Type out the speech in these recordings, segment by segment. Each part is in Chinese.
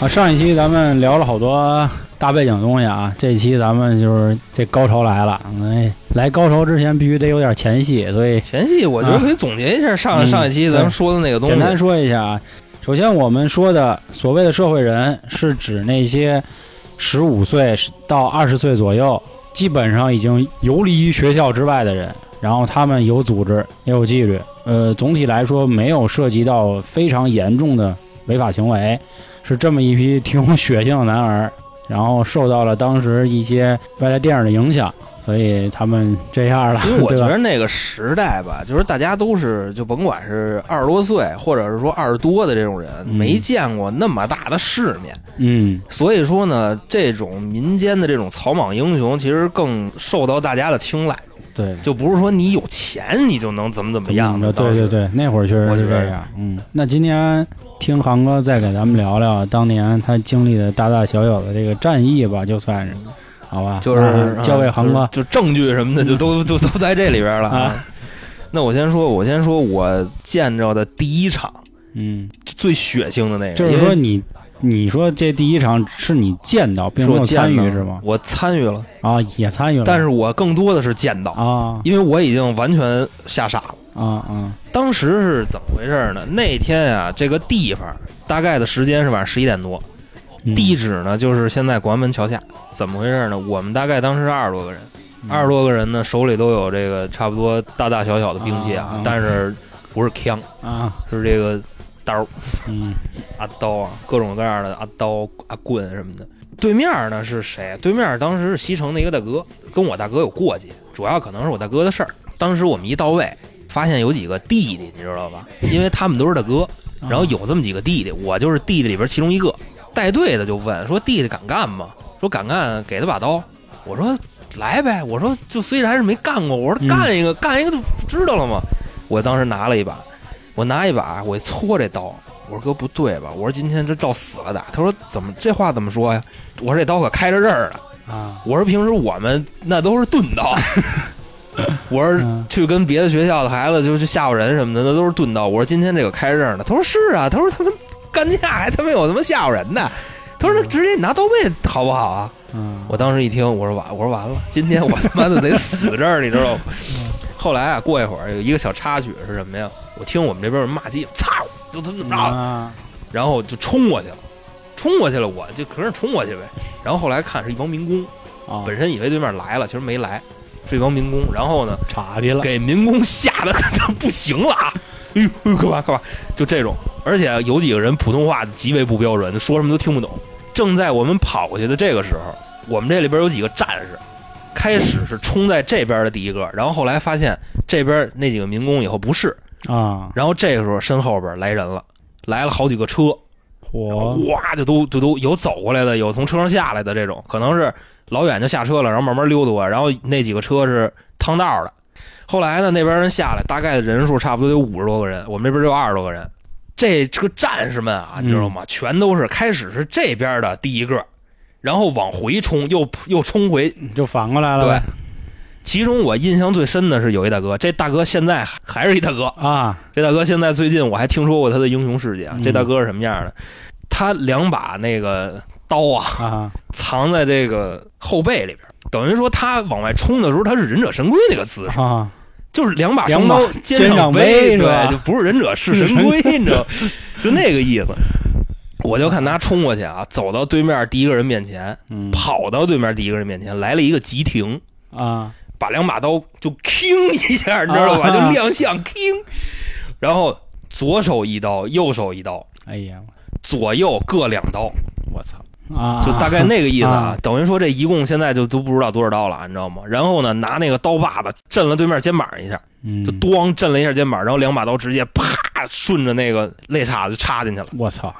啊，上一期咱们聊了好多大背景的东西啊，这期咱们就是这高潮来了。哎，来高潮之前必须得有点前戏，所以前戏我觉得可以总结一下上、嗯上一期咱们说的那个东西。简单说一下啊。首先，我们说的所谓的社会人，是指那些十五岁到二十岁左右，基本上已经游离于学校之外的人，然后他们有组织也有纪律。呃，总体来说没有涉及到非常严重的违法行为，是这么一批挺有血性的男儿，然后受到了当时一些外来电影的影响，所以他们这样了。因为我觉得那个时代吧，就是大家都是就甭管是二十多岁，或者是说二十多的这种人，嗯没见过那么大的世面，嗯，所以说呢，这种民间的这种草莽英雄，其实更受到大家的青睐。对，就不是说你有钱你就能怎么怎么样的。对对，对，那会儿确实是这样。嗯，那今天听航哥再给咱们聊聊当年他经历的大大小小的这个战役吧，就算是，好吧，就是那交给航哥。就就证据什么的，就都都都在这里边了啊。那我先说，我先说我见着的第一场嗯，最血腥的那个，就是说你，你说这第一场是你见到，并没有参与是吗？我参与了，啊，也参与了，但是我更多的是见到，啊因为我已经完全吓傻了。啊啊，当时是怎么回事呢？那天啊、这个地方大概的时间是晚上十一点多，嗯地址呢就是现在广安门桥下。怎么回事呢？我们大概当时是二十多个人，嗯二十多个人呢手里都有这个差不多大大小小的兵器啊但是不是枪，啊，是这个刀、嗯啊刀啊，各种各样的啊刀、啊棍什么的。对面呢是谁？对面当时是西城的一个大哥，跟我大哥有过节，主要可能是我大哥的事儿。当时我们一到位，发现有几个弟弟，你知道吧？因为他们都是他哥，啊然后有这么几个弟弟，我就是弟弟里边其中一个。带队的就问说：“弟弟敢干吗？”说敢干，给他把刀。我说来呗。我说就虽然是没干过，我说嗯干一个，干一个就知道了嘛。我当时拿了一把，我拿一把，我一搓这刀。我说哥不对吧？我说今天这照死了打。他说怎么这话怎么说呀？我说这刀可开着刃儿呢。啊，我说平时我们那都是钝刀。我说嗯去跟别的学校的孩子就去吓唬人什么的，那都是钝刀。我说今天这个开刃的，他说是啊，他说他们干架还他妈有他妈吓唬人的，他说那直接你拿刀背好不好啊？嗯，我当时一听，我说完，我说完了，今天我他妈的得死这儿，你知道吗？后来啊，过一会儿有一个小插曲是什么呀？我听我们这边有人骂街，操，就怎么怎么着，啊，然后就冲过去了，冲过去了，我就可是冲过去呗。然后后来看是一帮民工，啊，本身以为对面来了，其实没来，是一帮民工。然后呢，岔劈了，给民工吓得他不行了啊！哎呦，哎呦干嘛干嘛？就这种，而且有几个人普通话极为不标准，说什么都听不懂。正在我们跑过去的这个时候，我们这里边有几个战士，开始是冲在这边的第一个，然后后来发现这边那几个民工以后不是，啊，然后这个时候身后边来人了，来了好几个车，我哗就都就都有走过来的，有从车上下来的这种，可能是老远就下车了，然后慢慢溜达过来，然后那几个车是趟道的。后来呢，那边人下来，大概人数差不多有五十多个人，我们这边就二十多个人。这这个战士们啊，嗯你知道吗？全都是开始是这边的第一个，然后往回冲，又又冲回。就反过来了对，，其中我印象最深的是有一大哥，这大哥现在还还是一大哥，啊，这大哥现在最近我还听说过他的英雄事迹啊。嗯这大哥是什么样的？他两把那个刀啊，啊，藏在这个后背里边，等于说他往外冲的时候，他是忍者神龟那个姿势，啊，就是两把双刀肩上上背对，就不是忍者是神龟，你知道，就那个意思。我就看他冲过去啊，走到对面第一个人面前，嗯，跑到对面第一个人面前，来了一个急停，啊，把两把刀就铿一下，你知道吧？啊。就亮相铿，然后左手一刀，右手一刀，哎呀，左右各两刀，我操啊，就大概那个意思啊啊。等于说这一共现在就都不知道多少刀了，你知道吗？然后呢，拿那个刀把子震了对面肩膀一下，嗯就咣震了一下肩膀，然后两把刀直接啪顺着那个肋叉子就插进去了。我操，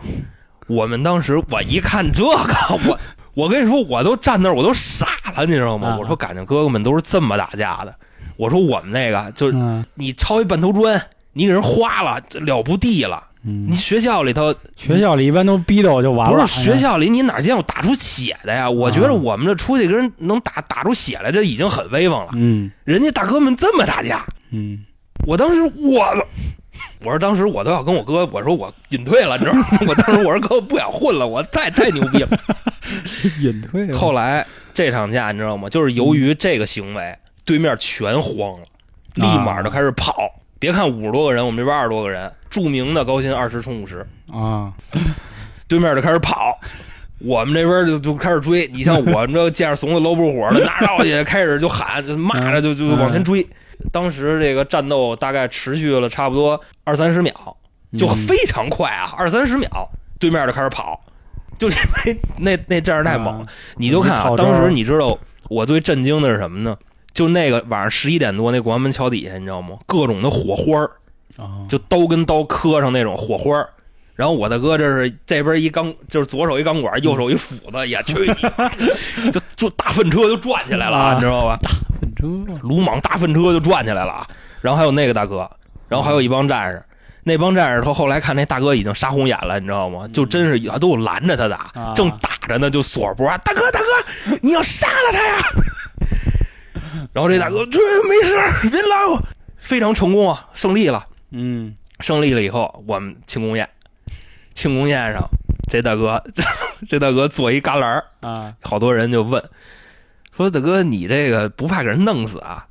我们当时我一看这个，我我跟你说，我都站那儿，我都傻了，你知道吗？啊我说感情哥哥们都是这么打架的。我说我们那个就是嗯你抄一半头砖，你给人花了，这了不地了。嗯你，学校里头学校里一般都逼着我就完了，不是学校里，你哪见过打出血的呀？我觉得我们这出去跟人能打打出血来，这已经很威风了。嗯人家大哥们这么打架，嗯我当时我，我说当时我都要跟我哥我说我隐退了，你知道吗？我当时我说哥我不想混了，我太太牛逼了。隐退了。后来这场架你知道吗？就是由于这个行为，对面全慌了，立马就开始跑。别看五十多个人，我们这边二十多个人，著名的高薪二十冲五十，啊，对面就开始跑，我们这边就就开始追。你像我们这见着怂的搂不住火的，拿着去开始就喊，就骂着就就往前追。当时这个战斗大概持续了差不多二三十秒，就非常快啊，二三十秒，对面就开始跑，就因为那那阵儿太猛了。你就看啊，当时你知道我最震惊的是什么呢？就那个晚上十一点多，那广安门桥底下，你知道吗？各种的火花儿，啊，就刀跟刀磕上那种火花儿。然后我大哥这是这边一钢，就是左手一钢管，右手一斧子，也去你，就就大粪车就转起来了，啊你知道吧？大粪车鲁莽大粪车就转起来了啊。然后还有那个大哥，然后还有一帮战士。那帮战士，他后来看那大哥已经杀红眼了，你知道吗？就真是都有拦着他打，啊正打着呢，就锁脖，大哥大哥，你要杀了他呀！然后这大哥，这没事，别拉我，非常成功啊，胜利了。嗯胜利了以后，我们庆功宴，庆功宴上，这大哥，这大哥坐一旮旯儿啊好多人就问，说大哥你这个不怕给人弄死啊？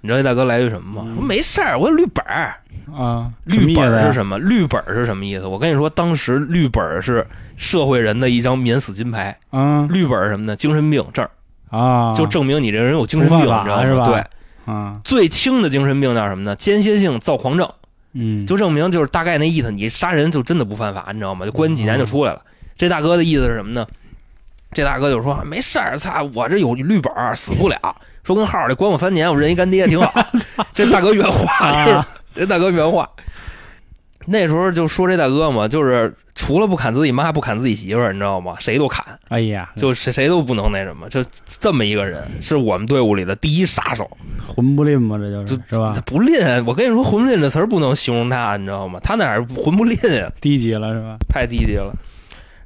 你知道这大哥来句什么吗？嗯说没事儿，我有绿本儿。啊，绿本儿是什么？绿本儿是什么意思？我跟你说，当时绿本儿是社会人的一张免死金牌。意思啊绿本儿是什么呢？精神病证儿，啊，就证明你这个人有精神病，你知道吗？是吧对，啊，最轻的精神病叫什么呢？间歇性躁狂症。嗯，就证明就是大概那意思，你杀人就真的不犯法，你知道吗？就关几年就出来了。这大哥的意思是什么呢？这大哥就说没事儿，操，我这有绿本儿，死不了。说跟号里关我三年，我认一干爹挺好。这大哥原话啊就是这大哥原话。那时候就说这大哥嘛，就是除了不砍自己妈，不砍自己媳妇儿，你知道吗？谁都砍，哎呀，就谁谁都不能那什么，就这么一个人，是我们队伍里的第一杀手。混不吝嘛，这就是就是吧他？不吝，我跟你说，混不吝这词儿不能形容他，你知道吗？他哪儿混不吝啊？低级了是吧？太低级了。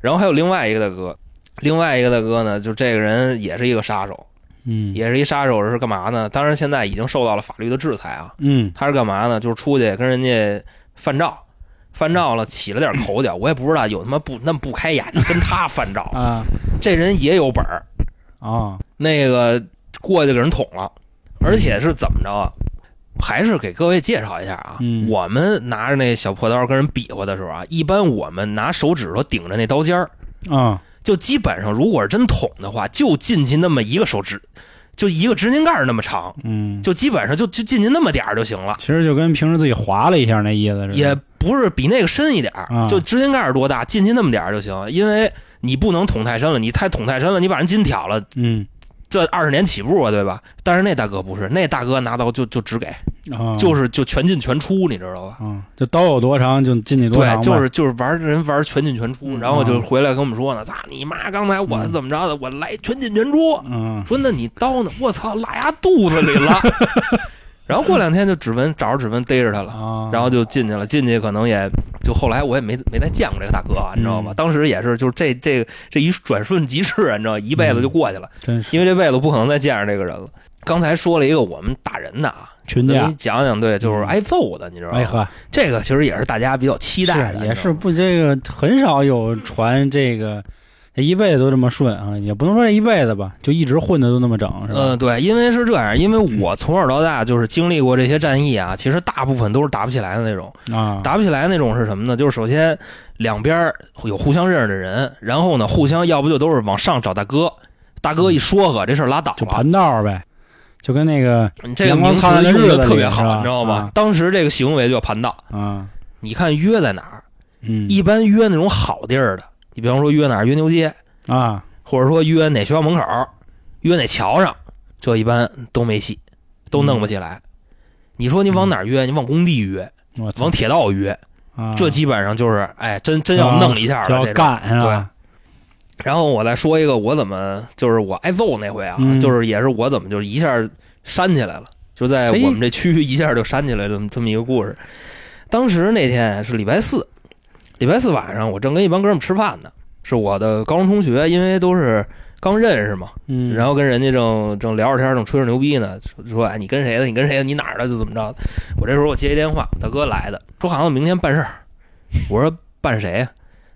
然后还有另外一个大哥，另外一个大哥呢，就这个人也是一个杀手，嗯，也是一杀手，是干嘛呢？当然现在已经受到了法律的制裁啊。嗯他是干嘛呢？就是出去跟人家犯照，犯照了，起了点口角，我也不知道有他妈不那么不开眼的跟他翻照，啊。这人也有本儿，啊。那个过去给人捅了，而且是怎么着啊？还是给各位介绍一下啊，嗯我们拿着那小破刀跟人比划的时候啊，一般我们拿手指头顶着那刀尖儿，啊。就基本上如果是真捅的话，就进去那么一个手指，就一个指甲盖那么长，嗯，就基本上就就进去那么点儿就行了，其实就跟平时自己划了一下那意思似的，也不是比那个深一点就指甲盖儿多大，进去那么点儿就行，因为你不能捅太深了，你太捅太深了，你把人筋挑了，嗯这二十年起步啊，对吧？但是那大哥不是，那大哥拿刀就就只给，啊，就是就全进全出，你知道吧？嗯，就刀有多长就进去多长，对，就是就是玩人玩全进全出，嗯然后就回来跟我们说呢，操你妈！刚才我怎么着的？我来全进全出。嗯说那你刀呢？我操，拉牙肚子里了。然后过两天就指纹找着指纹逮着他了，啊，然后就进去了。进去可能也就后来我也没没再见过这个大哥啊，你知道吗？嗯当时也是就是这这这一转瞬即逝，你知道，一辈子就过去了，真是因为这辈子不可能再见着这个人了。刚才说了一个我们打人的啊，群架给你，讲讲，对，就是嗯挨揍的，你知道吗？哎呵，这个其实也是大家比较期待的，是也是不这个很少有传这个。这一辈子都这么顺啊，也不能说这一辈子吧，就一直混的都那么整，是吧？嗯，对，因为是这样，因为我从小到大就是经历过这些战役啊，其实大部分都是打不起来的那种。啊，打不起来那种是什么呢？就是首先两边有互相认识的人，然后呢，互相要不就都是往上找大哥，大哥一说和这事儿拉倒了。就盘道呗，就跟那个这个名词用的特别好，你知道吗啊？当时这个行为就叫盘道。啊，你看约在哪儿？嗯，一般约那种好地儿的，你比方说约哪儿？约牛街，啊，或者说约哪学校门口，约哪桥上，这一般都没戏，都弄不起来。你说你往哪儿约？你往工地约，往铁道约，啊这基本上就是，哎，真真要弄一下了，这种干是吧？然后我再说一个，我怎么就是我挨揍那回啊，嗯就是也是我怎么就一下扇起来了，就在我们这区域一下就扇起来了这么一个故事。当时那天是礼拜四，礼拜四晚上我正跟一帮哥们吃饭呢，是我的高中同学，因为都是刚认识嘛，嗯，然后跟人家正正聊着天，正吹着牛逼呢，说说哎你跟谁的？你跟谁的？你哪儿的？就怎么着的？我这时候我接一电话，大哥来的，说好像明天办事儿。我说办谁呀？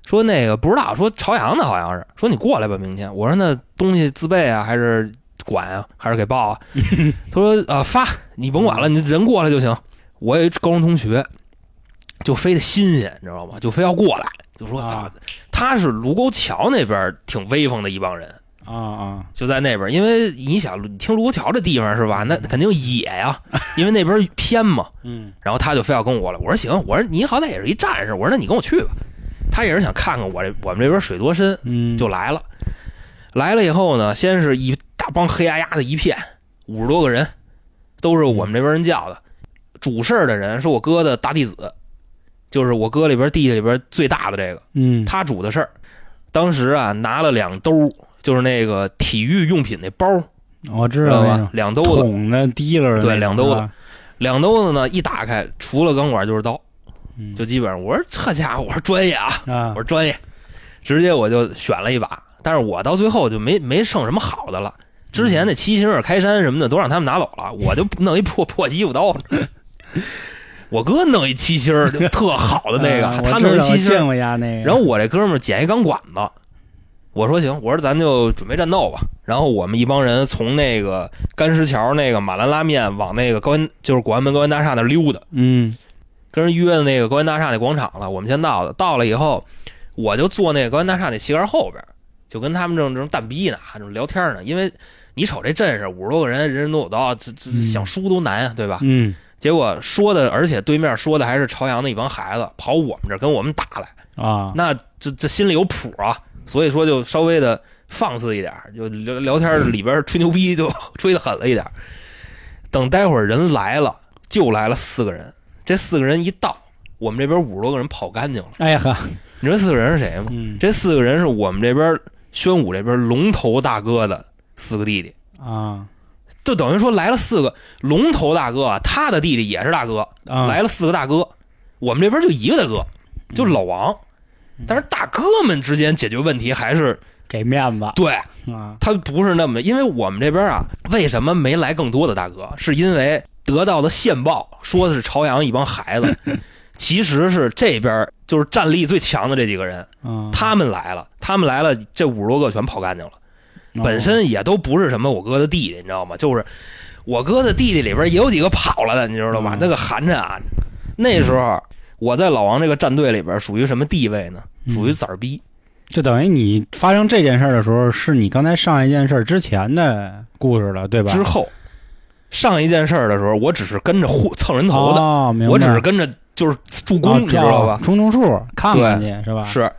说那个不知道，说朝阳的好像是。说你过来吧，明天。我说那东西自备啊，还是管啊，还是给报啊？他说呃发，你甭管了，你人过来就行。我有一高中同学，就非得新鲜，你知道吗？就非要过来，就说啊他是卢沟桥那边挺威风的一帮人。啊啊，就在那边，因为你想，你听卢沟桥这地方是吧？那肯定野呀，因为那边偏嘛。嗯 然后他就非要跟我过来，我说行，我说你好歹也是一战士，我说那你跟我去吧。他也是想看看我这我们这边水多深，嗯，就来了。来了以后呢，先是一大帮黑压压的一片，五十多个人，都是我们这边人叫的。主事儿的人是我哥的大弟子，就是我哥里边弟弟里边最大的这个，嗯他主的事儿。当时啊，拿了两兜，就是那个体育用品那包，我知知道吧？两兜子，桶的提溜的，对两兜子两兜子呢，一打开，除了钢管就是刀，嗯就基本上，我说这家伙，我说专业啊，啊我，说专业，直接我就选了一把，但是我到最后就没没剩什么好的了。之前那七星儿开山什么的都让他们拿走了，我就弄一破破衣服刀。我哥弄一七星儿特好的那个，啊他弄一七星儿，见过呀那个，然后我这哥们儿捡一钢管子，我说行，我说咱就准备战斗吧。然后我们一帮人从那个干石桥那个马兰拉面往那个高原就是广安门高原大厦那溜达，嗯跟人约的那个高原大厦那广场了。我们先到的，到了以后，我就坐那个高原大厦那旗杆后边，就跟他们正正蛋逼呢，正聊天呢。因为你瞅这阵势，五十多个人，人人都有刀，这这嗯想输都难啊，对吧？嗯结果说的，而且对面说的还是朝阳的一帮孩子，跑我们这儿跟我们打来，啊，那这这心里有谱啊。所以说就稍微的放肆一点，就聊聊天里边吹牛逼就吹的狠了一点。等待会儿人来了，就来了四个人。这四个人一到，我们这边五十多个人跑干净了。哎呀呵，你知道四个人是谁吗？嗯这四个人是我们这边宣武这边龙头大哥的四个弟弟，啊就等于说来了四个龙头大哥啊，他的弟弟也是大哥，啊，来了四个大哥。我们这边就一个大哥，就老王。但是大哥们之间解决问题还是给面子对啊，他不是那么，因为我们这边啊，为什么没来更多的大哥？是因为得到的线报说的是朝阳一帮孩子，其实是这边就是战力最强的这几个人，啊，他们来了，他们来了，这五十多个全跑干净了，哦本身也都不是什么我哥的弟弟，你知道吗？就是我哥的弟弟里边也有几个跑了的，你知道吧嗯？那个寒碜啊！那时候我在老王这个战队里边属于什么地位呢？嗯属于崽儿逼。就等于你发生这件事儿的时候，是你刚才上一件事儿之前的故事了，对吧？之后上一件事儿的时候，我只是跟着互蹭人头的，哦，我只是跟着就是助攻，啊你知道吧？冲冲数，看看去是吧？是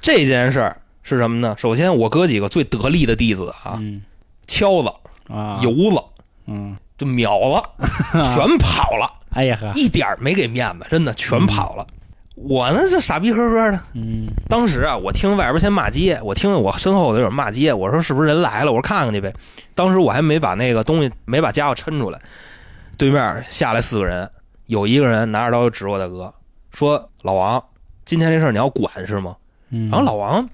这件事儿是什么呢？首先，我哥几个最得力的弟子啊，嗯敲子、啊，油子嗯，就秒了，全跑了，哎呀呵，一点没给面子，真的全跑了。我呢就傻逼呵呵的。嗯当时啊，我听外边先骂街，我听我身后有人骂街，我说是不是人来了？我说看看去呗。当时我还没把那个东西，没把家伙抻出来。对面下来四个人，有一个人拿着刀就指我大哥，说：“老王，今天这事儿你要管是吗？”嗯，然后老王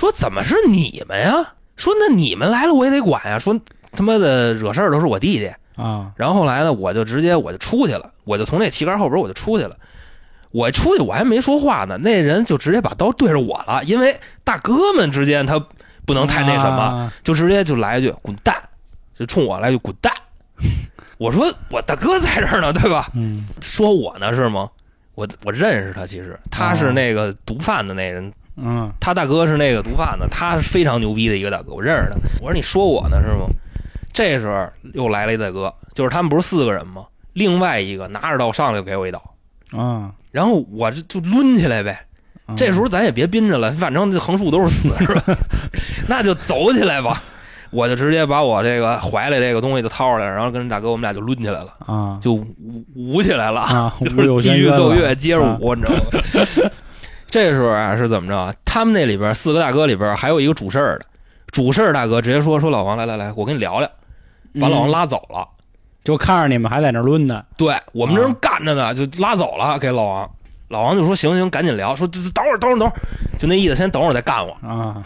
说：“怎么是你们呀？说那你们来了我也得管呀。说他妈的惹事儿都是我弟弟。啊，然后后来呢，我就直接我就出去了，我就从那旗杆后边我就出去了。我出去我还没说话呢，那人就直接把刀对着我了，因为大哥们之间他不能太那什么，啊就直接就来一句滚蛋，就冲我来一句滚蛋。我说我大哥在这儿呢，对吧？嗯说我呢是吗？我我认识他，其实他是那个毒贩的那人，嗯他大哥是那个毒贩子，他是非常牛逼的一个大哥，我认识他。我说你说我呢是吗？这时候又来了一大哥，就是他们不是四个人吗？另外一个拿着刀上来就给我一刀，啊，然后我这就抡起来呗。啊这时候咱也别憋着了，反正这横竖都是死，是吧？那就走起来吧。我就直接把我这个怀里这个东西就掏出来，然后跟大哥我们俩就抡起来了，啊就舞舞起来了。啊，就是继续奏乐，接着舞，你知道吗？这时候啊是怎么着？他们那里边四个大哥里边还有一个主事儿的，主事儿大哥直接说说老王来来来，我跟你聊聊，把老王嗯拉走了。就看着你们还在那儿抡呢，对我们这人啊干着呢，就拉走了，给老王。老王就说行行，赶紧聊，说等会儿等会儿等会儿，就那意思，先等会儿再干我。啊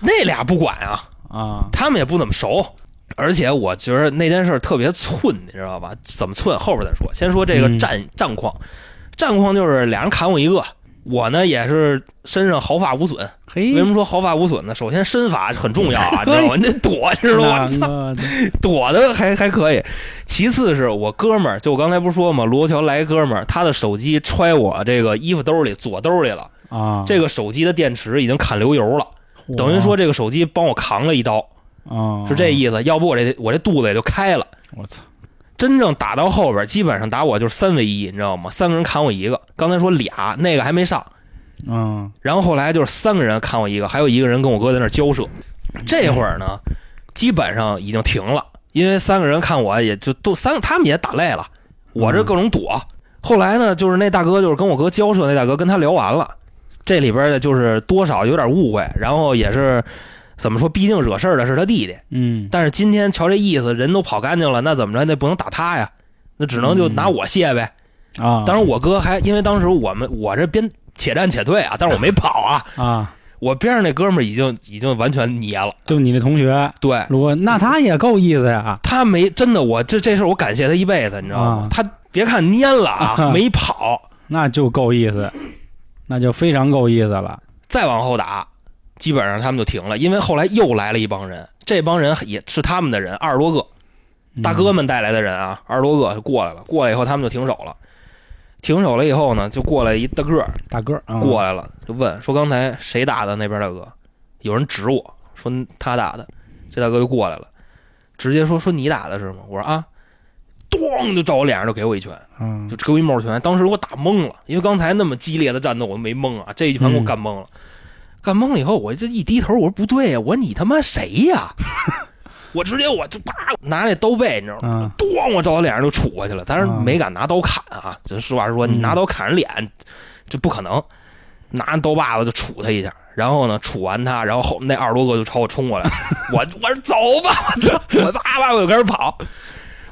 那俩不管啊，啊，他们也不怎么熟。而且我觉得那件事特别寸，你知道吧？怎么寸？后边再说。先说这个嗯战、战况，战况就是俩人砍我一个，我呢也是身上毫发无损。嘿，为什么说毫发无损呢？首先身法很重要啊，你知道吗？你得躲，你知道吗？那个躲的还还可以。其次是我哥们儿，就我刚才不是说嘛，罗桥来哥们儿，他的手机揣我这个衣服兜里左兜里了，啊，这个手机的电池已经砍流油了，等于说这个手机帮我扛了一刀，啊，是这意思。要不我这我这肚子也就开了。我操，真正打到后边，基本上打我就是三 v 一，你知道吗？三个人砍我一个。刚才说俩，那个还没上，嗯然后后来就是三个人砍我一个，还有一个人跟我哥在那儿交涉。这会儿呢，基本上已经停了，因为三个人看我也就都三，他们也打累了，我这各种躲。后来呢，就是那大哥就是跟我哥交涉，那大哥跟他聊完了，这里边的就是多少有点误会，然后也是怎么说，毕竟惹事儿的是他弟弟，嗯。但是今天瞧这意思，人都跑干净了，那怎么着？那不能打他呀，那只能就拿我谢呗。啊，当然我哥还因为当时我们我这边且战且退啊，但是我没跑啊，啊，我边上那哥们儿已经已经完全捏了。就你那同学，对。如果那他也够意思呀，他没真的，我这这事我感谢他一辈子，你知道吗？啊。他别看蔫了啊，啊。没跑，那就够意思，那就非常够意思了。再往后打，基本上他们就停了，因为后来又来了一帮人，这帮人也是他们的人，二十多个大哥们带来的人啊，二十多个就过来了。过来以后，他们就停手了。停手了以后呢，就过来一大个儿大个儿啊过来了，就问说刚才谁打的？那边大哥有人指我说他打的，这大哥就过来了，直接说说你打的是吗？我说啊，咣就照我脸上就给我一拳，嗯就给我一帽拳。当时我打懵了，因为刚才那么激烈的战斗我没懵啊，这一拳给我干懵了。干懵了以后，我这一低头，我说不对呀，我说你他妈谁呀？我直接我就啪拿那刀背，你知道吗？嗯咣，我照他脸上就杵过去了，但是嗯没敢拿刀砍啊。这实话实说，你嗯拿刀砍人脸，这不可能。拿刀把子就杵他一下，然后呢，杵完他，然后后那二十多个就朝我冲过来，我我说走吧，我操，我叭叭我就开始跑。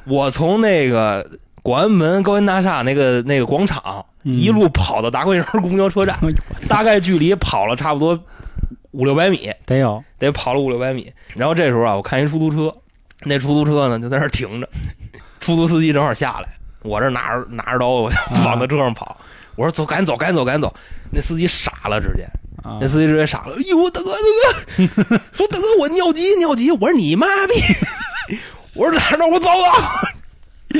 我从那个广安门高新大厦那个那个广场、嗯一路跑到达贵营公交车站，大概距离跑了差不多五六百米，得有得跑了五六百米。然后这时候啊，我看一出租车，那出租车呢就在那儿停着，出租司机正好下来，我这拿着拿着刀，我就往他车上跑。我说走，赶紧走，赶紧走，赶紧走。那司机傻了，直接，啊那司机直接傻了。哎呦，大哥，大哥，说大哥，我尿急，尿急。我说你妈逼！我说哪儿哪儿，我走了。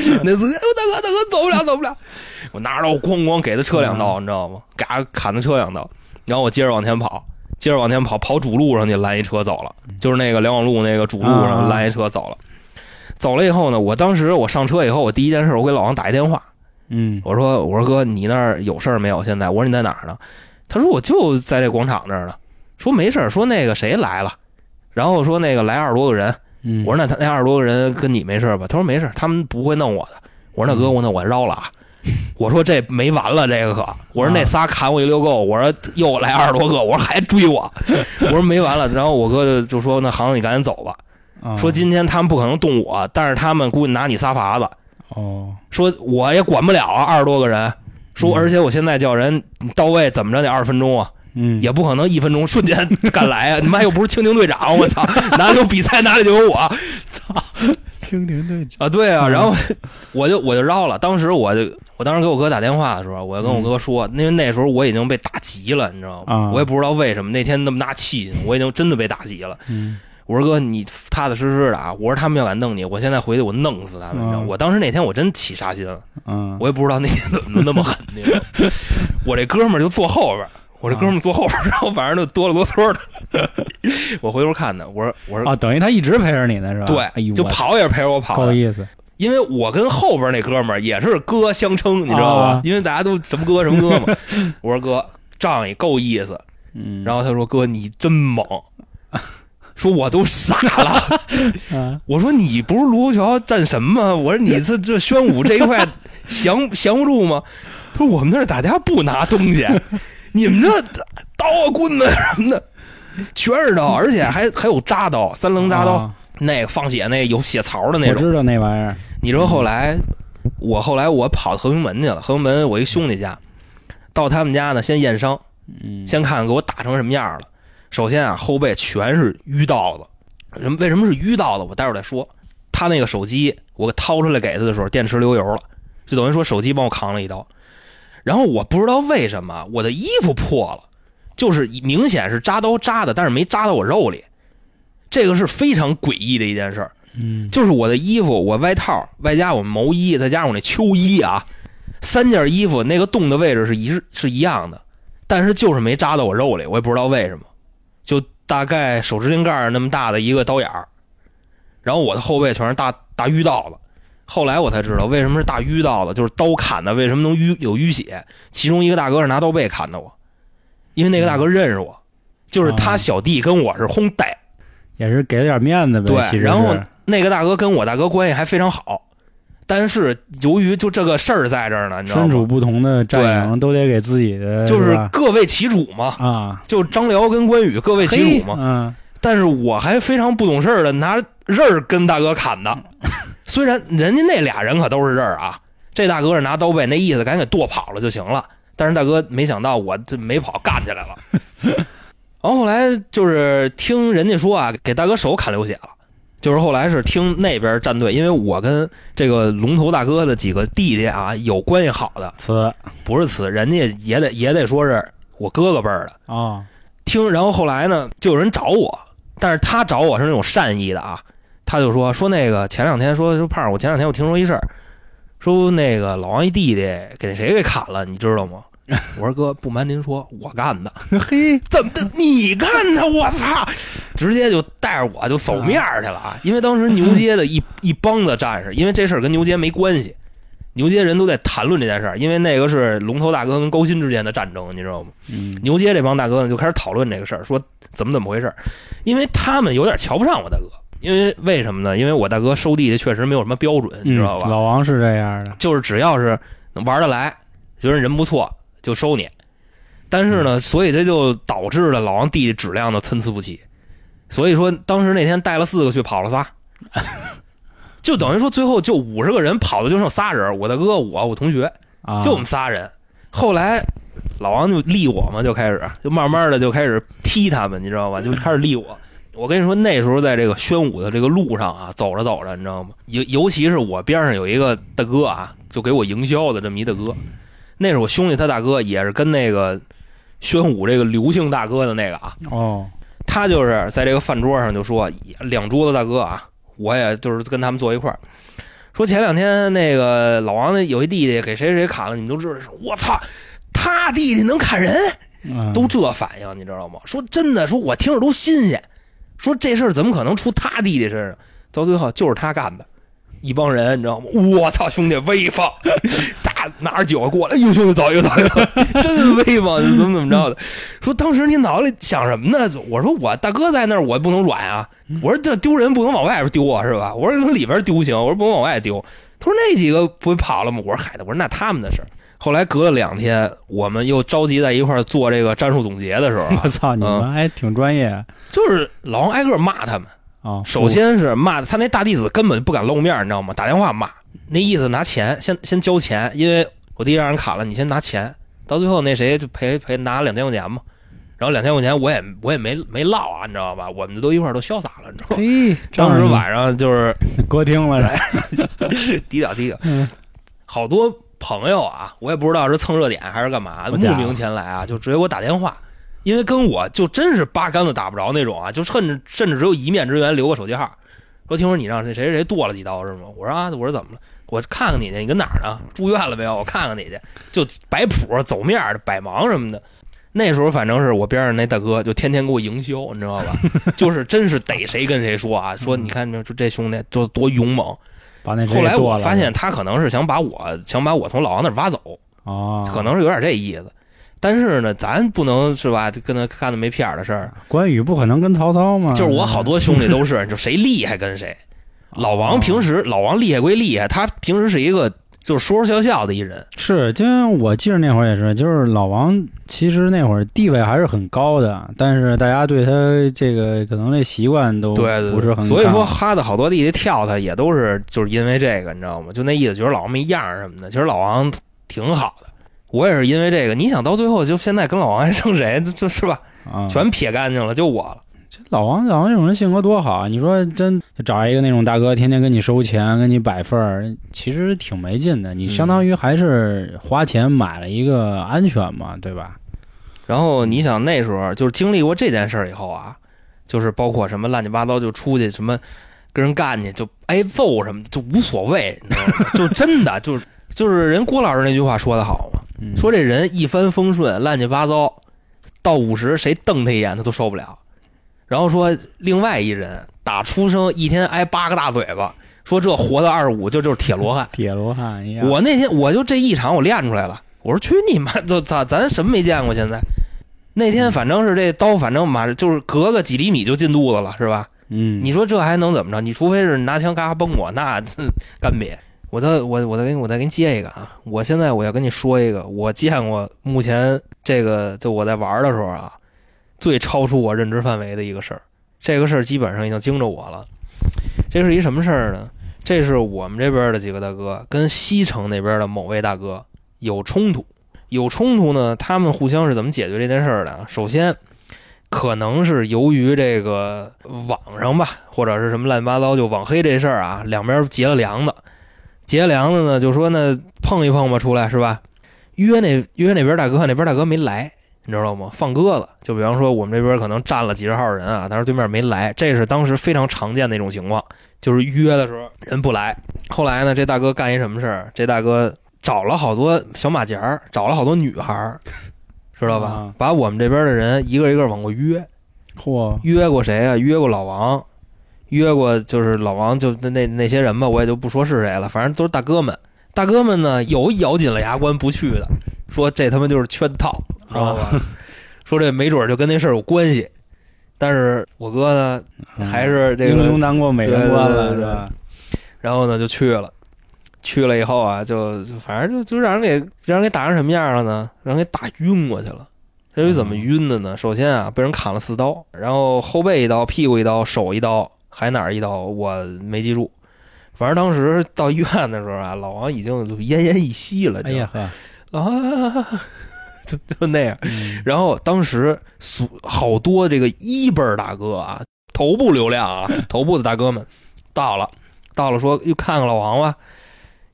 那司机，哎呦，大哥，大哥，走不了，走不了。我拿着刀咣咣给他车两刀，你知道吗？嘎砍他车两刀，然后我接着往前跑，接着往前跑，跑主路上去拦一车走了，就是那个辽广路那个主路上啊拦一车走了。走了以后呢，我当时我上车以后，我第一件事我给老王打一电话，嗯我说我说哥，你那儿有事儿没有？现在我说你在哪儿呢？他说我就在这广场这儿呢。说没事儿，说那个谁来了，然后说那个来二十多个人。嗯，我说那他那二十多个人跟你没事吧？他说没事，他们不会弄我的。我说那哥，我那我绕了啊。我说这没完了，这个可。我说那仨砍我一溜够，我说又来二十多个，我说还追我，我说没完了。然后我哥就就说那行，你赶紧走吧。啊说今天他们不可能动我，但是他们估计拿你仨法子。哦说我也管不了啊，二十多个人。说嗯而且我现在叫人到位，怎么着得二十分钟啊？嗯也不可能一分钟瞬间赶来啊！你妈又不是蜻蜓队长，我操，哪里有比赛哪里就有我操蜻蜓队长啊！对啊，嗯然后我就我就绕了。当时我就我当时给我哥打电话的时候，我就跟我哥说，因为那时候我已经被打急了，你知道吗？啊我也不知道为什么那天那么大气性，我已经真的被打急了。嗯我说哥，你踏踏实实的啊！我说他们要敢弄你，我现在回去我弄死他们。你知道吗嗯我当时那天我真起杀心了。嗯我也不知道那天怎么那么狠，你知道吗 我这哥们儿就坐后边儿，我这哥们儿坐后边儿，然后反正就哆了哆嗦的。我回头看他，我说我说、啊，等于他一直陪着你呢是吧？对，就跑也是陪着我跑的，够意思，因为我跟后边那哥们儿也是哥相称，你知道吧？啊因为大家都什么哥什么哥嘛。我说哥仗义够意思，嗯，然后他说哥你真猛。说我都傻了，啊我说你不是卢沟桥战神吗？我说你这这宣武这一块降降不住吗？他说我们那儿大家不拿东西，你们这刀啊棍子什么的全是刀，而且还还有扎刀，三棱扎刀，啊那个放血那个有血槽的那种。我知道那玩意儿，你知道后来我后来我跑和平门去了，和平门我一兄弟家，到他们家呢先验伤，嗯，先看看给我打成什么样了。首先啊，后背全是淤道子，人为什么是淤刀子？我待会儿再说。他那个手机，我掏出来给他的时候，电池流油了，就等于说手机帮我扛了一刀。然后我不知道为什么我的衣服破了，就是明显是扎刀扎的，但是没扎到我肉里。这个是非常诡异的一件事儿。嗯，就是我的衣服，我外套外加我毛衣，再加上我那秋衣啊，三件衣服那个洞的位置是一是一样的，但是就是没扎到我肉里，我也不知道为什么，就大概手指甲盖那么大的一个刀眼儿，然后我的后背全是大大淤道子。后来我才知道为什么是大淤道的，就是刀砍的，为什么能淤有淤血？其中一个大哥是拿刀背砍的我，因为那个大哥认识我，就是他小弟跟我是轰带，也是给了点面子呗。对，然后那个大哥跟我大哥关系还非常好，但是由于就这个事儿在这儿呢，你知道身处吗？不同的战营，都得给自己的就是各为其主嘛，啊，就张辽跟关羽各为其主嘛。嗯，但是我还非常不懂事儿的拿刃儿跟大哥砍的，虽然人家那俩人可都是这儿啊，这大哥是拿刀背，那意思赶紧给剁跑了就行了。但是大哥没想到我这没跑干起来了，然后后来就是听人家说啊，给大哥手砍流血了。就是后来是听那边战队，因为我跟这个龙头大哥的几个弟弟啊有关系好的，呲不是此，人家也得也得说是我哥哥辈儿的。啊，听，然后后来呢，就有人找我，但是他找我是那种善意的啊，他就说说那个前两天说说胖儿，我前两天我听说一事儿，说那个老王一弟弟给谁给砍了，你知道吗？我说哥，不瞒您说，我干的，嘿，怎么的？你干的？我操！直接就带着我就走面儿去了啊！因为当时牛街的一一帮子战士，因为这事儿跟牛街没关系，牛街人都在谈论这件事儿，因为那个是龙头大哥跟高鑫之间的战争，你知道吗？嗯，牛街这帮大哥呢就开始讨论这个事儿，说怎么怎么回事儿，因为他们有点瞧不上我大哥，因为为什么呢？因为我大哥收弟弟确实没有什么标准，你知道吧？嗯老王是这样的，就是只要是玩得来，觉得人不错就收你。但是呢，所以这就导致了老王弟弟质量的参差不齐。所以说，当时那天带了四个去，跑了仨，就等于说最后就五十个人跑的就剩仨人，我大哥、我、我同学，啊，就我们仨人。后来老王就立我嘛，就开始就慢慢的就开始踢他们，你知道吧？就开始立我。我跟你说，那时候在这个宣武的这个路上啊，走着走着，你知道吗？尤尤其是我边上有一个大哥啊，就给我营销的这么一大哥，那是我兄弟他大哥，也是跟那个宣武这个刘姓大哥的那个啊，哦，他就是在这个饭桌上就说两桌子大哥啊，我也就是跟他们坐一块儿，说前两天那个老王那有一弟弟给谁谁砍了，你们都知道，我操，他弟弟能砍人，嗯。都这反应，你知道吗？说真的，说我听着都新鲜，说这事儿怎么可能出他弟弟身上？到最后就是他干的，一帮人你知道吗？我操，兄弟威风，大拿着酒过来，哎呦兄弟走一个走真威风，怎么怎么着的？说当时你脑子里想什么呢？我说我大哥在那儿，我不能软啊。我说这丢人不能往外边丢啊，是吧？我说从里边丢行，我说不能往外丢。他说那几个不会跑了吗？我说嗨的，我说那他们的事儿。后来隔了两天，我们又召集在一块儿做这个战术总结的时候啊 我，操，你们还挺专业就是老王挨个骂他们。啊。首先是骂他那大弟子根本不敢露面，你知道吗？打电话骂，那意思拿钱，先先交钱，因为我弟让人砍了，你先拿钱。到最后那谁就赔赔拿两千块钱嘛，然后两千块钱我也我也没没落啊，你知道吧？我们都一块儿都潇洒了，你知道吗？当时晚上就是 歌厅了，低调低调，嗯好多朋友啊，我也不知道是蹭热点还是干嘛，慕名前来啊，就直接给我打电话，因为跟我就真是八竿子打不着那种啊，就甚至甚至只有一面之缘，留个手机号，说听说你让那谁谁谁剁了几刀是吗？我说啊，我说怎么了？我看看你去，你跟哪儿呢？住院了没有？我看看你去，就摆谱、走面儿、百忙什么的。那时候反正是我边上那大哥就天天给我营销，你知道吧？就是真是逮谁跟谁说啊，说你看就这兄弟就多勇猛，把那后来我发现他可能是想把我想把我从老王那儿挖走，啊，可能是有点这意思。但是呢，咱不能是吧？跟他干的没屁眼儿的事儿。关羽不可能跟曹操嘛，就是我好多兄弟都是，就谁厉害跟谁。老王平时老王厉害归厉害，他平时是一个就是说说笑笑的一人。是，因为我记得那会儿也是，就是老王其实那会儿地位还是很高的，但是大家对他这个可能这习惯都对对对，不是很所以说哈的好多弟弟跳他也都是就是因为这个，你知道吗？就那意思，觉得老王没样儿什么的。其实老王挺好的，我也是因为这个。你想到最后，就现在跟老王还剩谁？就就是吧，啊，全撇干净了，就我了。老王，老王这种人性格多好啊！你说真找一个那种大哥，天天跟你收钱，跟你摆份儿，其实挺没劲的。你相当于还是花钱买了一个安全嘛，对吧？然后你想那时候就是经历过这件事儿以后啊，就是包括什么乱七八糟就出去什么跟人干去就挨揍什么的就无所谓，你知道吗？就真的 就是就是人郭老师那句话说的好嘛，嗯、说这人一帆风顺乱七八糟，到五十谁瞪他一眼他都受不了。然后说另外一人打出生一天挨八个大嘴巴，说这活到二十五就就是铁罗汉。铁罗汉。我那天我就这一场我练出来了，我说去你妈，就咱咱什么没见过现在。那天反正是这刀，反正马上就是隔个几厘米就进肚子了，是吧？嗯，你说这还能怎么着？你除非是拿枪嘎崩我，那干瘪。我再我我再给你我再给你接一个啊！我现在我要跟你说一个，我见过目前这个就我在玩的时候啊，最超出我认知范围的一个事儿。这个事儿基本上已经惊着我了。这是一什么事儿呢？这是我们这边的几个大哥跟西城那边的某位大哥有冲突。有冲突呢，他们互相是怎么解决这件事儿的？首先，可能是由于这个网上吧，或者是什么乱七八糟就网黑这事儿啊，两边结了梁子。结梁子呢，就说那碰一碰吧，出来是吧？约那约那边大哥，那边大哥没来，你知道吗？放鸽子。就比方说我们这边可能站了几十号人啊，但是对面没来，这是当时非常常见的一种情况，就是约的时候人不来。后来呢，这大哥干一什么事儿？这大哥。找了好多小马甲儿，找了好多女孩儿，知道吧？啊把我们这边的人一个一个往过约，嚯，约过谁啊？约过老王，约过就是老王就那那那些人吧，我也就不说是谁了，反正都是大哥们。大哥们呢，有咬紧了牙关不去的，说这他妈就是圈套，知道吧？说这没准就跟那事儿有关系。但是我哥呢，还是这个英雄难过美人关了，是吧？然后呢就去了。去了以后啊，就就反正就就让人给让人给打成什么样了呢？让人给打晕过去了。至于怎么晕的呢？首先啊，被人砍了四刀，然后后背一刀，屁股一刀，手一刀，还哪儿一刀我没记住。反正当时到医院的时候啊，老王已经就奄奄一息了。哎呀呵，老王啊，就就那样。嗯然后当时所好多这个一辈儿大哥啊，头部流量啊，头部的大哥们到了，到了说又看看老王吧。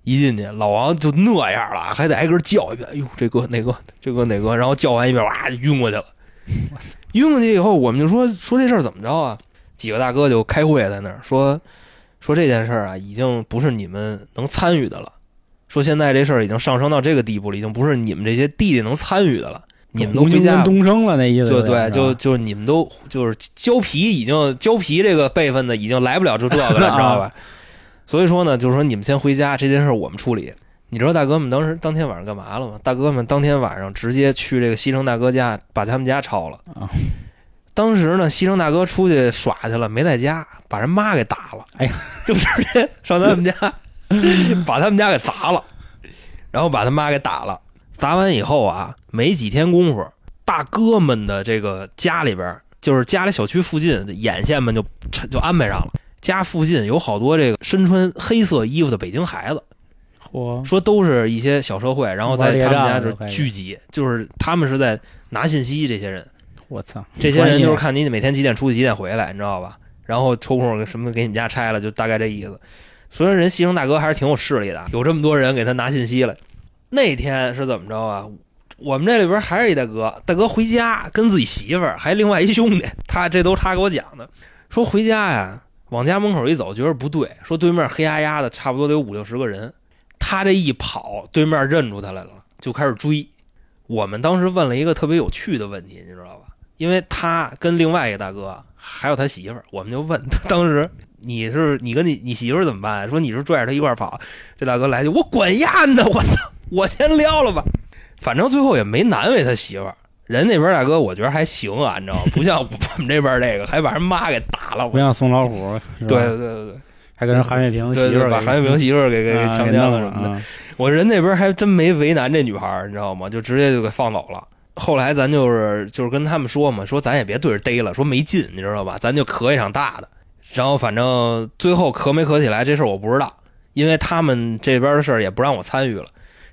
一进去，老王就那样了，还得挨个叫一遍。哎呦，这哥哪个，这哥哪个？然后叫完一遍，哇，就晕过去了。晕过去以后，我们就说说这事儿怎么着啊？几个大哥就开会在那儿说说这件事儿啊，已经不是你们能参与的了。说现在这事儿已经上升到这个地步了，已经不是你们这些弟弟能参与的了。你们都回家。东升了那意思，就对，就就是你们都就是胶皮已经胶皮这个辈分的已经来不了就这个了，你知道吧？所以说呢，就是说你们先回家，这件事我们处理。你知道大哥们当时当天晚上干嘛了吗？大哥们当天晚上直接去这个西城大哥家，把他们家抄了。啊当时呢，西城大哥出去耍去了，没在家，把人妈给打了。哎呀，就直接上他们家，把他们家给砸了，然后把他妈给打了。砸完以后啊，没几天功夫，大哥们的这个家里边，就是家里小区附近眼线们就就安排上了。家附近有好多这个身穿黑色衣服的北京孩子，嚯，说都是一些小社会，然后在他们家就聚集，就是他们是在拿信息。这些人，我操，这些人就是看你每天几点出去，几点回来，你知道吧？然后抽空什么给你们家拆了，就大概这意思。虽然人西城大哥还是挺有势力的，有这么多人给他拿信息了。那天是怎么着啊？我们这里边还是一大哥，大哥回家跟自己媳妇儿还另外一兄弟，他这都是他给我讲的，说回家呀，往家门口一走，觉得不对，说对面黑压压的，差不多得有五六十个人。他这一跑，对面认出他来了，就开始追。我们当时问了一个特别有趣的问题，你知道吧？因为他跟另外一个大哥还有他媳妇儿，我们就问他当时你是你跟你你媳妇儿怎么办？说你是拽着他一块儿跑，这大哥来句我管丫呢，我操，我先撩了吧。反正最后也没难为他媳妇儿，人那边大哥我觉得还行啊，你知道吗？不像我们这边这个还把人妈给打了，不像宋老虎，对对对对还跟人韩雪萍对对，媳妇儿给把韩月平媳妇儿给给强奸了什么的。啊我人那边还真没为难这女孩儿，你知道吗？就直接就给放走了。后来咱就是就是跟他们说嘛，说咱也别对着逮了，说没劲，你知道吧？咱就磕一场大的。然后反正最后磕没磕起来这事儿我不知道，因为他们这边的事儿也不让我参与了。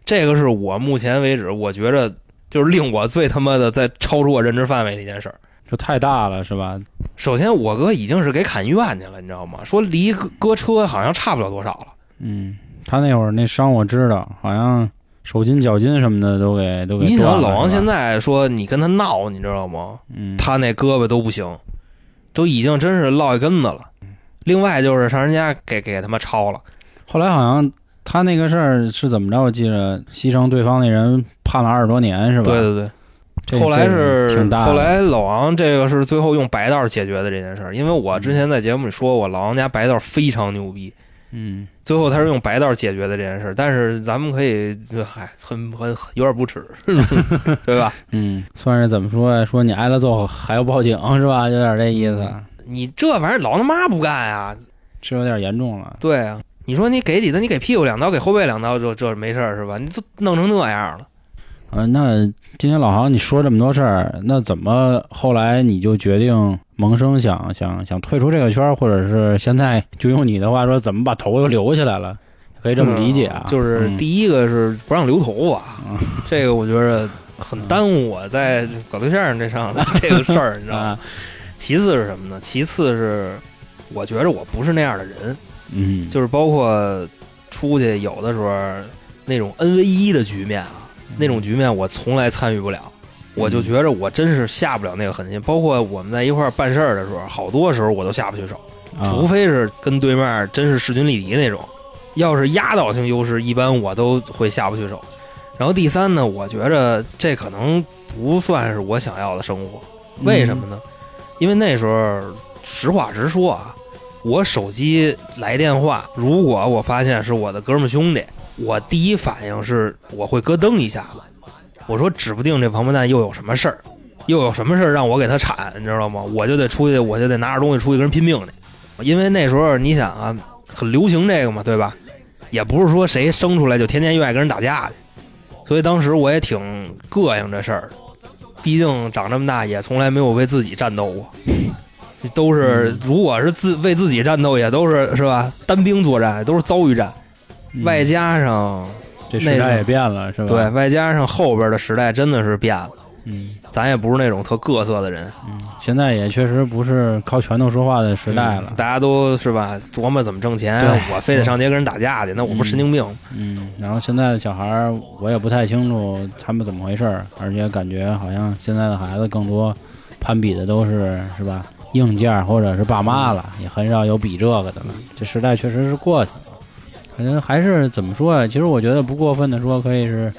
这个是我目前为止我觉着就是令我最他妈的在超出我认知范围的一件事儿。就太大了，是吧？首先，我哥已经是给砍医院去了，你知道吗？说离搁搁车好像差不了多少了。嗯，他那会儿那伤我知道，好像手筋脚筋什么的都给都给你想，老王现在说你跟他闹，你知道吗？嗯，他那胳膊都不行，都已经真是落一根子了。另外就是上人家给给他妈抄了，后来好像他那个事儿是怎么着？我记着牺牲对方那人判了二十多年，是吧？对对对。后来是后来老王这个是最后用白道解决的这件事儿，因为我之前在节目里说过，老王家白道非常牛逼，嗯最后他是用白道解决的这件事儿。但是咱们可以，就嗨，很很有点不耻，对吧？嗯，算是怎么说呀？说你挨了揍还要报警是吧？有点这意思，你这玩意儿老他妈不干啊？是有点严重了。对啊，你说你给几刀，你给屁股两刀，给后背两刀，这这没事儿是吧？你都弄成那样了。啊，那今天老航你说这么多事儿，那怎么后来你就决定萌生想想想退出这个圈儿，或者是现在就用你的话说，怎么把头又留下来了？可以这么理解啊？嗯就是嗯第一个是不让留头发，嗯这个我觉得很耽误我在搞对象这上的 这个事儿，你知道吗？啊，其次是什么呢？其次是我觉着我不是那样的人，嗯，就是包括出去有的时候那种 N v 一的局面啊，那种局面我从来参与不了。我就觉着我真是下不了那个狠心，包括我们在一块儿办事儿的时候，好多时候我都下不去手，啊除非是跟对面真是势均力敌那种。要是压倒性优势，一般我都会下不去手。然后第三呢，我觉着这可能不算是我想要的生活，为什么呢？因为那时候实话实说啊，我手机来电话，如果我发现是我的哥们兄弟，我第一反应是我会咯噔一下子，我说指不定这王八蛋又有什么事儿，又有什么事儿让我给他铲，你知道吗？我就得出去，我就得拿着东西出去跟人拼命去，因为那时候你想啊，很流行这个嘛，对吧？也不是说谁生出来就天天愿意跟人打架去，所以当时我也挺膈应这事儿。毕竟长这么大也从来没有为自己战斗过，都是如果是自为自己战斗，也都是是吧？单兵作战都是遭遇战，嗯外加上这时代也变了，是吧？对，，外加上后边的时代真的是变了，嗯咱也不是那种特各色的人，嗯，现在也确实不是靠拳头说话的时代了嗯。大家都是吧琢磨怎么挣钱对，我非得上街跟人打架去，那我不是神经病吗？嗯，然后现在的小孩儿，我也不太清楚他们怎么回事儿，而且感觉好像现在的孩子更多攀比的都是是吧硬件儿或者是爸妈了，也很少有比这个的了。这时代确实是过去了，反正还是怎么说呀？其实我觉得不过分的说，可以是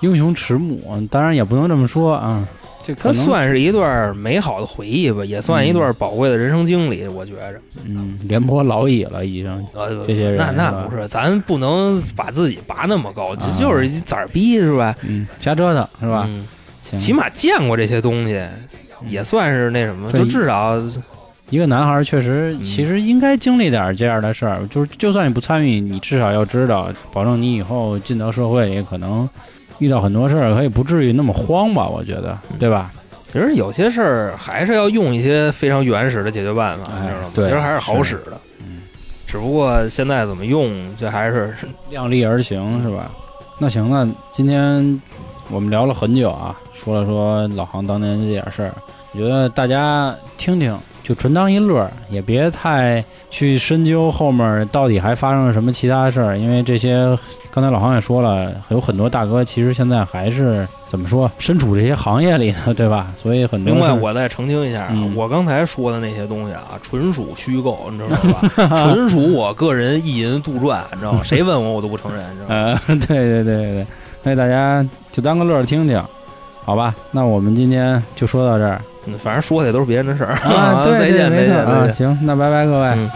英雄迟暮，当然也不能这么说啊。这可它算是一段美好的回忆吧，也算一段宝贵的人生经历，我觉着。嗯廉颇老矣了，已经。呃，这些人那那不是，咱不能把自己拔那么高，这啊就是一崽儿逼是吧？嗯，瞎折腾是吧？嗯行，起码见过这些东西，也算是那什么，就至少一个男孩儿确实嗯其实应该经历点儿这样的事儿，就是就算你不参与，你至少要知道，保证你以后进到社会里可能遇到很多事儿，可以不至于那么慌吧？我觉得，嗯对吧？其实有些事儿还是要用一些非常原始的解决办法，哎你知道吗？对其实还是好使的，嗯，只不过现在怎么用，这还是 量力而行是吧？那行，那今天我们聊了很久啊，说了说老航当年这点事儿，我觉得大家听听就纯当一乐，也别太去深究后面到底还发生了什么其他事儿，因为这些刚才老黄也说了，有很多大哥其实现在还是怎么说，身处这些行业里的，对吧？所以很多另外，我再澄清一下啊，嗯我刚才说的那些东西啊，纯属虚构，你知道吧？纯属我个人意淫杜撰，你知道吗？谁问我，我都不承认，你知道吗？呃，对对对对对，那大家就当个乐儿听听，好吧？那我们今天就说到这儿嗯反正说的也都是别人的事儿啊，对对，再见，再见，没错啊，行，那拜拜各位。嗯。